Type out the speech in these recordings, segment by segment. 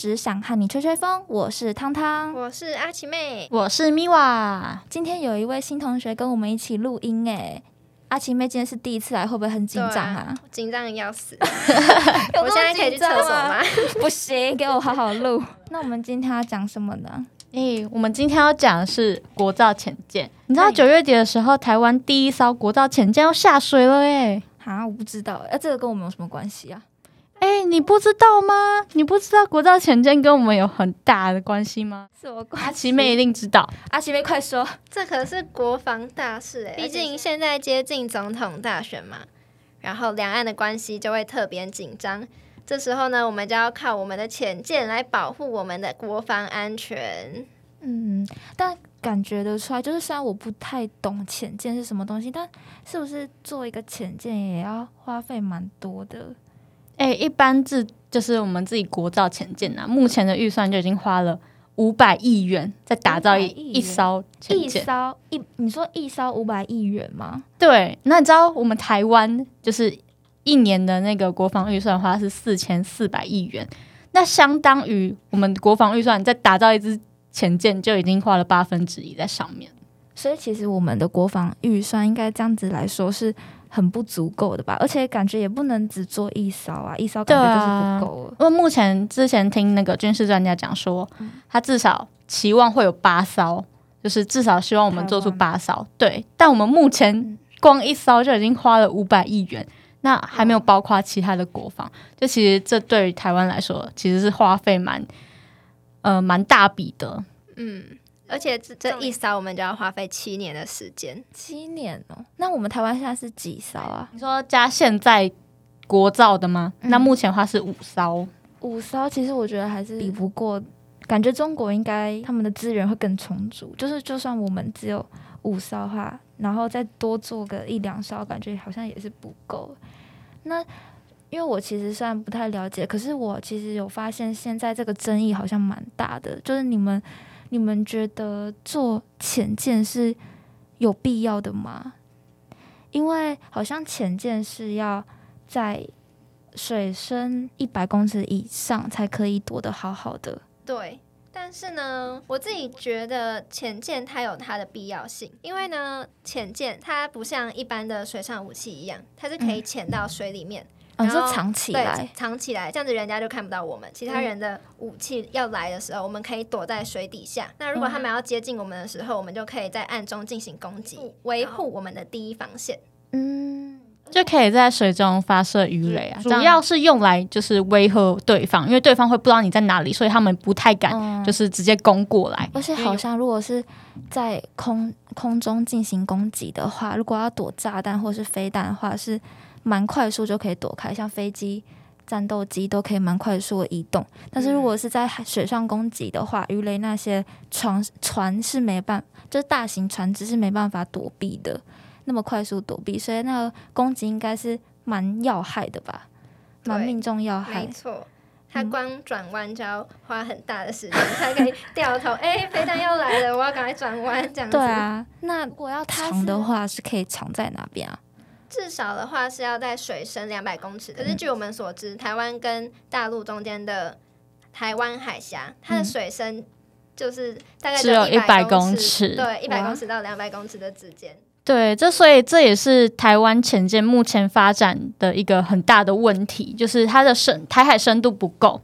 只想和你吹吹风。我是汤汤，我是阿奇妹，我是咪娃。今天有一位新同学跟我们一起录音，哎，阿奇妹今天是第一次来，会不会很紧张啊？紧张的要死。我现在可以去厕所吗？不行，给我好好录。那我们今天要讲什么呢？诶，我们今天要讲的是国造潜舰。你知道九月底的时候，台湾第一艘国造潜舰要下水了，诶。啊，我不知道，哎，这个跟我们有什么关系啊？哎，你不知道吗？你不知道国造潜舰跟我们有很大的关系吗？是我阿奇妹一定知道。阿奇妹，快说，这可是国防大事哎！毕竟现在接近总统大选嘛，然后两岸的关系就会特别紧张。这时候呢，我们就要靠我们的潜舰来保护我们的国防安全。嗯，但感觉得出来，就是虽然我不太懂潜舰是什么东西，但是不是做一个潜舰也要花费蛮多的？哎，一般自就是我们自己国造潜舰呐，目前的预算就已经花了五百亿元在打造一一艘潜舰。一艘一，你说一艘五百亿元吗？对，那你知道我们台湾就是一年的那个国防预算花是四千四百亿元，那相当于我们国防预算在打造一支潜舰就已经花了八分之一在上面。所以其实我们的国防预算应该这样子来说是。很不足够的吧，而且感觉也不能只做一艘啊，一艘感觉就是不够了。因为目前之前听那个军事专家讲说，他至少期望会有八艘，就是至少希望我们做出八艘。对，但我们目前光一艘就已经花了五百亿元，那还没有包括其他的国防。就其实这对于台湾来说，其实是花费蛮呃蛮大笔的。嗯。而且这这一艘我们就要花费七年的时间，七年哦。那我们台湾现在是几艘啊？你说加现在国造的吗？那目前话是五艘。五艘其实我觉得还是比不过，感觉中国应该他们的资源会更充足。就是就算我们只有五艘话，然后再多做个一两艘，感觉好像也是不够。那因为我其实虽然不太了解，可是我其实有发现现在这个争议好像蛮大的，就是你们。你们觉得做潜舰是有必要的吗？因为好像潜舰是要在水深一百公尺以上才可以躲得好好的。对，但是呢，我自己觉得潜舰它有它的必要性，因为呢，潜舰它不像一般的水上武器一样，它是可以潜到水里面。然后藏起来，藏起来，这样子人家就看不到我们。其他人的武器要来的时候，我们可以躲在水底下。那如果他们要接近我们的时候，我们就可以在暗中进行攻击，维护我们的第一防线。嗯，就可以在水中发射鱼雷啊，主要是用来就是威吓对方，因为对方会不知道你在哪里，所以他们不太敢就是直接攻过来。而且好像如果是在空空中进行攻击的话，如果要躲炸弹或是飞弹的话是。蛮快速就可以躲开，像飞机、战斗机都可以蛮快速的移动。但是如果是在水上攻击的话，鱼雷那些船船是没办，就是大型船只是没办法躲避的，那么快速躲避，所以那个攻击应该是蛮要害的吧，蛮命中要害。没错，它光转弯就要花很大的时间才可以掉头。哎，飞弹要来了，我要赶快转弯，这样子。对啊，那我要藏的话是可以藏在哪边啊？至少的话是要在水深两百公尺。可是据我们所知，台湾跟大陆中间的台湾海峡，它的水深就是大概只有一百公尺，对，一百公尺到两百公尺的之间。对，这所以这也是台湾潜舰目前发展的一个很大的问题，就是它的深台海深度不够。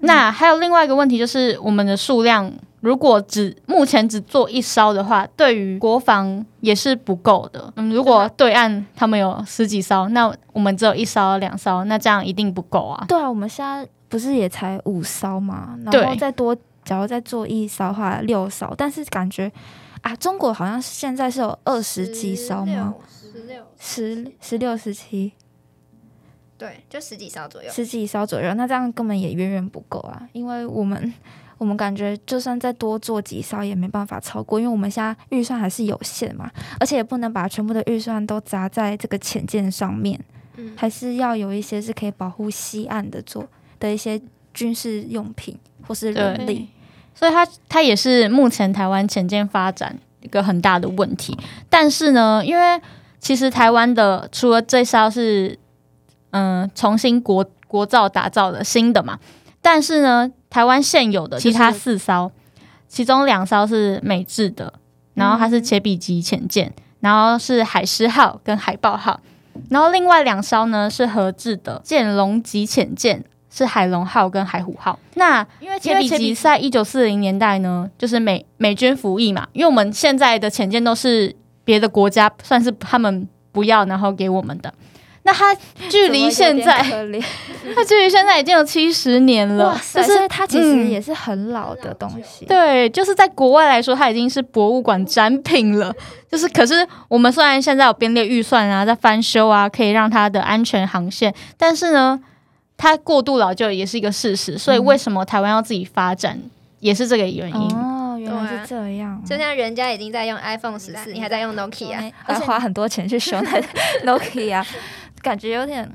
那还有另外一个问题，就是我们的数量。如果只目前只做一艘的话，对于国防也是不够的。嗯，如果对岸他们有十几艘，那我们只有一艘、两艘，那这样一定不够啊。对啊，我们现在不是也才五艘嘛，然后再多，假如再做一艘的话，六艘。但是感觉啊，中国好像现在是有二十几艘吗？十六、十十六、十七，对，就十几艘左右，十几艘左右。那这样根本也远远不够啊，因为我们。我们感觉就算再多做几艘也没办法超过，因为我们现在预算还是有限嘛，而且也不能把全部的预算都砸在这个潜舰上面，嗯，还是要有一些是可以保护西岸的做的一些军事用品或是人力，所以它它也是目前台湾潜舰发展一个很大的问题。但是呢，因为其实台湾的除了这艘是嗯重新国国造打造的新的嘛，但是呢。台湾现有的其他四艘，其中两艘是美制的，然后它是切比级潜舰，然后是海狮号跟海豹号，然后另外两艘呢是合制的剑龙级潜舰，是海龙号跟海虎号。那因为切比级在一九四零年代呢，就是美美军服役嘛，因为我们现在的潜舰都是别的国家算是他们不要，然后给我们的。那它距离现在，它距离现在已经有七十年了，就是它其实也是很老的东西。对，就是在国外来说，它已经是博物馆展品了。就是，可是我们虽然现在有编列预算啊，在翻修啊，可以让它的安全航线，但是呢，它过度老旧也是一个事实。所以，为什么台湾要自己发展，也是这个原因。哦，原来是这样。就像人家已经在用 iPhone 十四，你还在用 Nokia，而且 花很多钱去修那 Nokia。感觉有点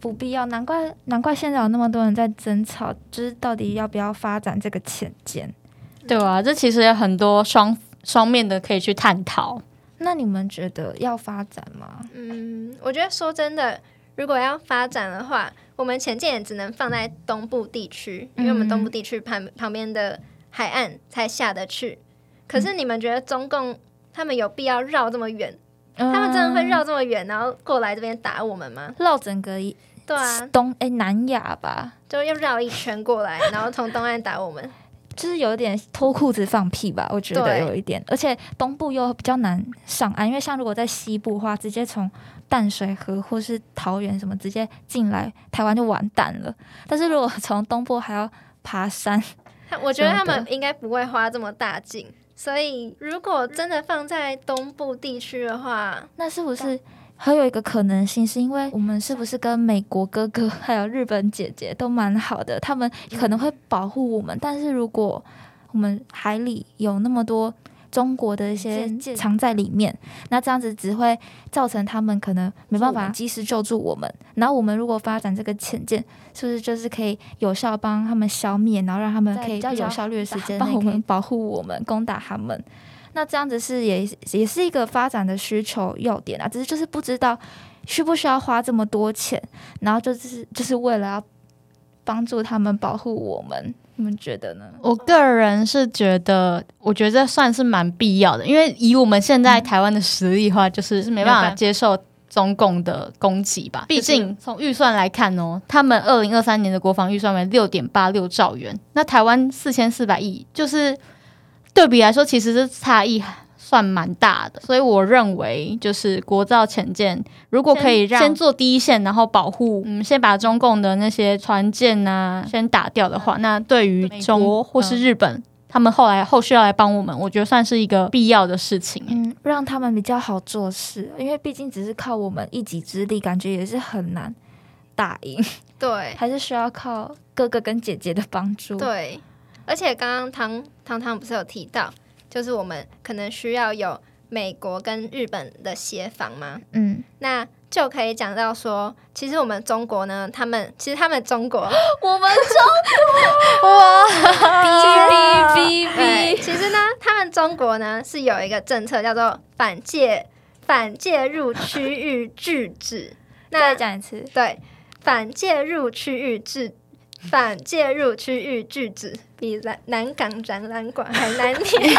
不必要，难怪难怪现在有那么多人在争吵，就是到底要不要发展这个浅见，对啊，这其实有很多双双面的可以去探讨。那你们觉得要发展吗？嗯，我觉得说真的，如果要发展的话，我们浅见也只能放在东部地区，因为我们东部地区旁旁边的海岸才下得去。可是你们觉得中共他们有必要绕这么远？他们真的会绕这么远，然后过来这边打我们吗？绕整个对啊东哎南亚吧，就又绕一圈过来，然后从东岸打我们，就是有点脱裤子放屁吧？我觉得有一点，而且东部又比较难上岸，因为像如果在西部的话，直接从淡水河或是桃园什么直接进来台湾就完蛋了。但是如果从东部还要爬山，我觉得他们应该不会花这么大劲。所以，如果真的放在东部地区的话，那是不是还有一个可能性？是因为我们是不是跟美国哥哥还有日本姐姐都蛮好的？他们可能会保护我们。但是如果我们海里有那么多……中国的一些藏在里面，那这样子只会造成他们可能没办法及时救助我们。然后我们如果发展这个潜舰，是不是就是可以有效帮他们消灭，然后让他们可以比较有效率的时间 帮我们 保护我们，攻打他们？那这样子是也也是一个发展的需求要点啊，只是就是不知道需不需要花这么多钱，然后就是就是为了要帮助他们保护我们。你们觉得呢？我个人是觉得，我觉得算是蛮必要的，因为以我们现在台湾的实力的话，就是是没办法接受中共的攻击吧。毕竟从预算来看哦，他们二零二三年的国防预算为六点八六兆元，那台湾四千四百亿，就是对比来说，其实是差异。算蛮大的，所以我认为就是国造潜舰，如果可以让先做第一线，然后保护，嗯，先把中共的那些船舰啊先打掉的话，那对于中国或是日本，他们后来后续要来帮我们，我觉得算是一个必要的事情，嗯，让他们比较好做事，因为毕竟只是靠我们一己之力，感觉也是很难打赢，对，还是需要靠哥哥跟姐姐的帮助，对，而且刚刚唐唐唐不是有提到。就是我们可能需要有美国跟日本的协防嘛？嗯，那就可以讲到说，其实我们中国呢，他们其实他们中国，我们中国 哇，哔哔哔哔，其实呢，他们中国呢是有一个政策叫做反介反介入区域制止。再讲一次，对，反介入区域制。反介入区域拒止比南南港展览馆还难念。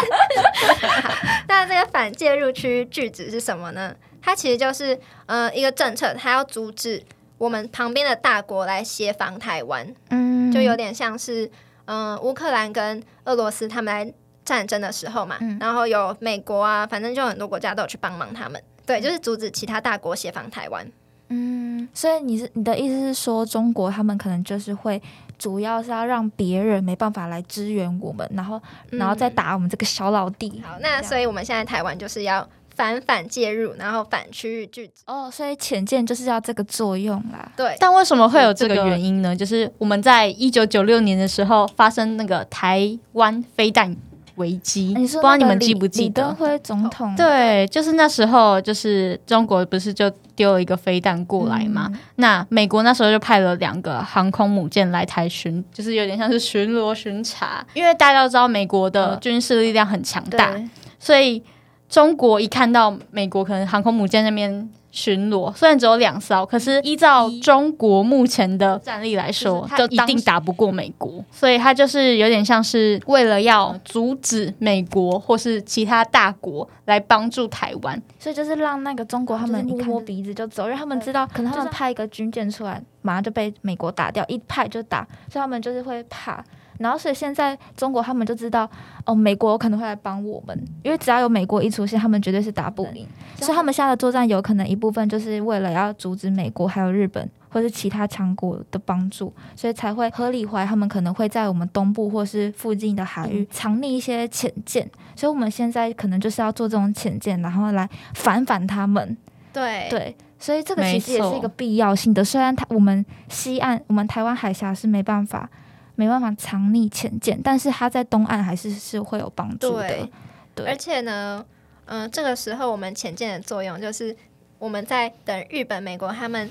那这个反介入区域拒止是什么呢？它其实就是呃一个政策，它要阻止我们旁边的大国来协防台湾。嗯，就有点像是嗯乌克兰跟俄罗斯他们来战争的时候嘛，然后有美国啊，反正就很多国家都有去帮忙他们。对，就是阻止其他大国协防台湾。嗯，所以你是你的意思是说，中国他们可能就是会主要是要让别人没办法来支援我们，然后然后再打我们这个小老弟。好，那所以我们现在台湾就是要反反介入，然后反区域拒止。哦，所以浅见就是要这个作用啦。对，但为什么会有这个原因呢？就是我们在一九九六年的时候发生那个台湾飞弹。危机，不知道你们记不记得？李登辉总统对，就是那时候，就是中国不是就丢了一个飞弹过来嘛？那美国那时候就派了两个航空母舰来台巡，就是有点像是巡逻巡查。因为大家都知道美国的军事力量很强大，所以中国一看到美国可能航空母舰那边巡逻，虽然只有两艘，可是依照中国目前的战力来说，就一定打不过美国。所以他就是有点像是为了要阻止美国或是其他大国来帮助台湾，所以就是让那个中国他们一摸鼻子就走，因为他们知道可能他们派一个军舰出来，马上就被美国打掉，一派就打，所以他们就是会怕。然后，所以现在中国他们就知道，哦，美国可能会来帮我们，因为只要有美国一出现，他们绝对是打不赢。所以他们现在的作战有可能一部分就是为了要阻止美国还有日本或是其他强国的帮助，所以才会合理怀疑他们可能会在我们东部或是附近的海域藏匿一些潜舰。所以我们现在可能就是要做这种潜舰，然后来反反他们。对对，所以这个其实也是一个必要性的。虽然它我们西岸我们台湾海峡是没办法。没办法藏匿潜舰，但是它在东岸还是是会有帮助的。对，而且呢，嗯，这个时候我们潜舰的作用就是我们在等日本、美国他们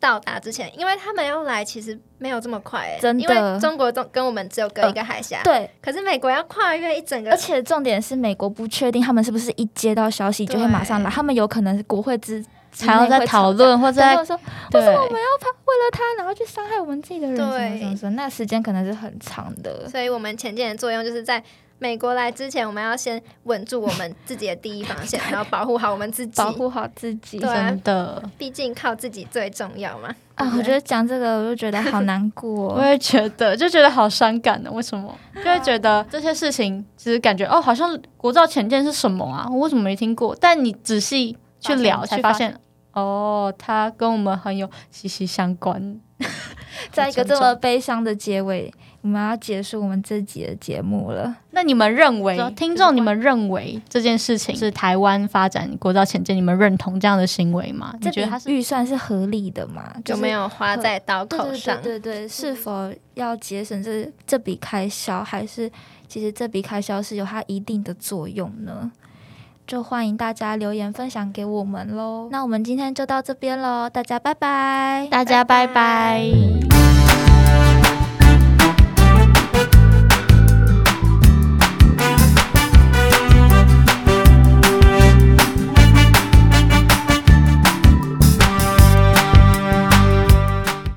到达之前，因为他们要来其实没有这么快，真的。因为中国中跟我们只有隔一个海峡，对。可是美国要跨越一整个，而且重点是美国不确定他们是不是一接到消息就会马上来，他们有可能是国会之。还要在讨论，或者在说为什么我们要怕为了他，然后去伤害我们自己的人？什么那时间可能是很长的。所以，我们前进的作用就是在美国来之前，我们要先稳住我们自己的第一防线，然后保护好我们自己，保护好自己。真的，毕竟靠自己最重要嘛。啊，我觉得讲这个，我就觉得好难过。我也觉得，就觉得好伤感呢。为什么？就会觉得这些事情，其实感觉哦，好像国造前舰是什么啊？我为什么没听过？但你仔细。去聊才发现，哦，他跟我们很有息息相关。在一个这么悲伤的结尾，我们要结束我们这集的节目了。那你们认为，听众，你们认为这件事情是台湾发展国造前进，你们认同这样的行为吗？你觉得它是预算是合理的吗？有没有花在刀口上？对对对，是否要节省这这笔开销，还是其实这笔开销是有它一定的作用呢？就欢迎大家留言分享给我们喽。那我们今天就到这边喽，大家拜拜，大家拜拜。